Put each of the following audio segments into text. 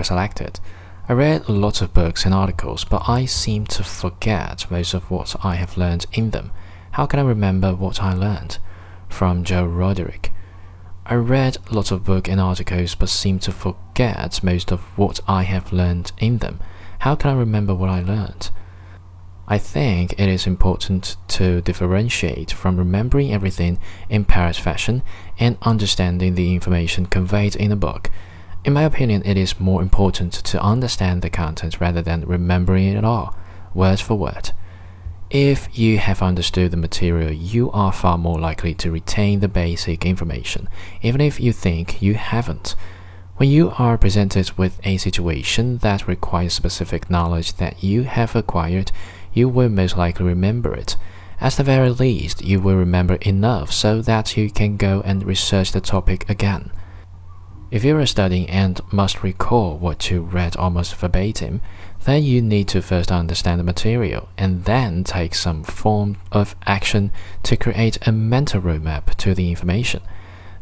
Selected. I read lots of books and articles, but I seem to forget most of what I have learned in them. How can I remember what I learned? From Joe Roderick. I read lots of books and articles, but seem to forget most of what I have learned in them. How can I remember what I learned? I think it is important to differentiate from remembering everything in parrot fashion and understanding the information conveyed in a book. In my opinion, it is more important to understand the content rather than remembering it all, word for word. If you have understood the material, you are far more likely to retain the basic information, even if you think you haven't. When you are presented with a situation that requires specific knowledge that you have acquired, you will most likely remember it. At the very least, you will remember enough so that you can go and research the topic again. If you are studying and must recall what you read almost verbatim, then you need to first understand the material and then take some form of action to create a mental roadmap to the information.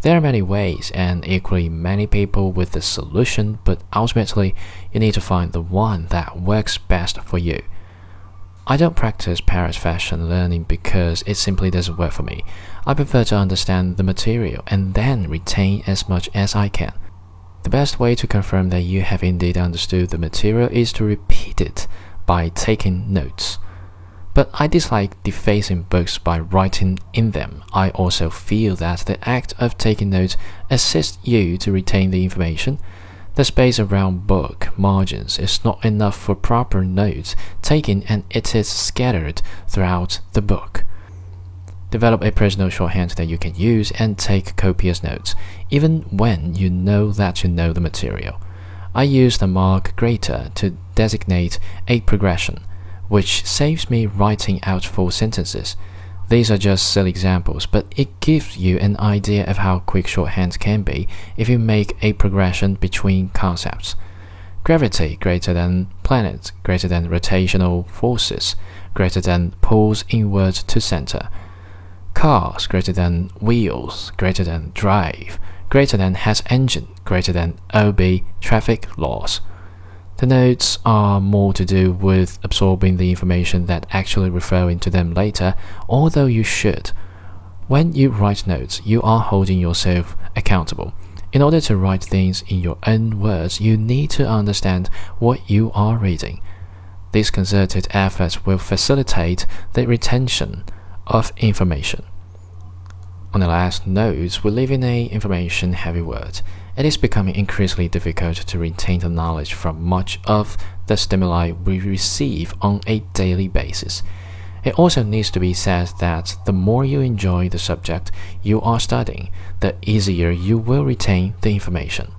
There are many ways and equally many people with the solution, but ultimately you need to find the one that works best for you. I don't practice parrot fashion learning because it simply doesn't work for me. I prefer to understand the material and then retain as much as I can. The best way to confirm that you have indeed understood the material is to repeat it by taking notes. But I dislike defacing books by writing in them. I also feel that the act of taking notes assists you to retain the information the space around book margins is not enough for proper notes taken and it is scattered throughout the book. Develop a personal shorthand that you can use and take copious notes, even when you know that you know the material. I use the mark greater to designate a progression, which saves me writing out full sentences. These are just silly examples, but it gives you an idea of how quick shorthand can be if you make a progression between concepts. Gravity greater than planet greater than rotational forces greater than pulls inward to center. Cars greater than wheels greater than drive greater than has engine greater than OB traffic laws. The notes are more to do with absorbing the information that actually referring to them later, although you should. When you write notes, you are holding yourself accountable. In order to write things in your own words, you need to understand what you are reading. These concerted efforts will facilitate the retention of information. On the last note, we live in a information heavy world. It is becoming increasingly difficult to retain the knowledge from much of the stimuli we receive on a daily basis. It also needs to be said that the more you enjoy the subject you are studying, the easier you will retain the information.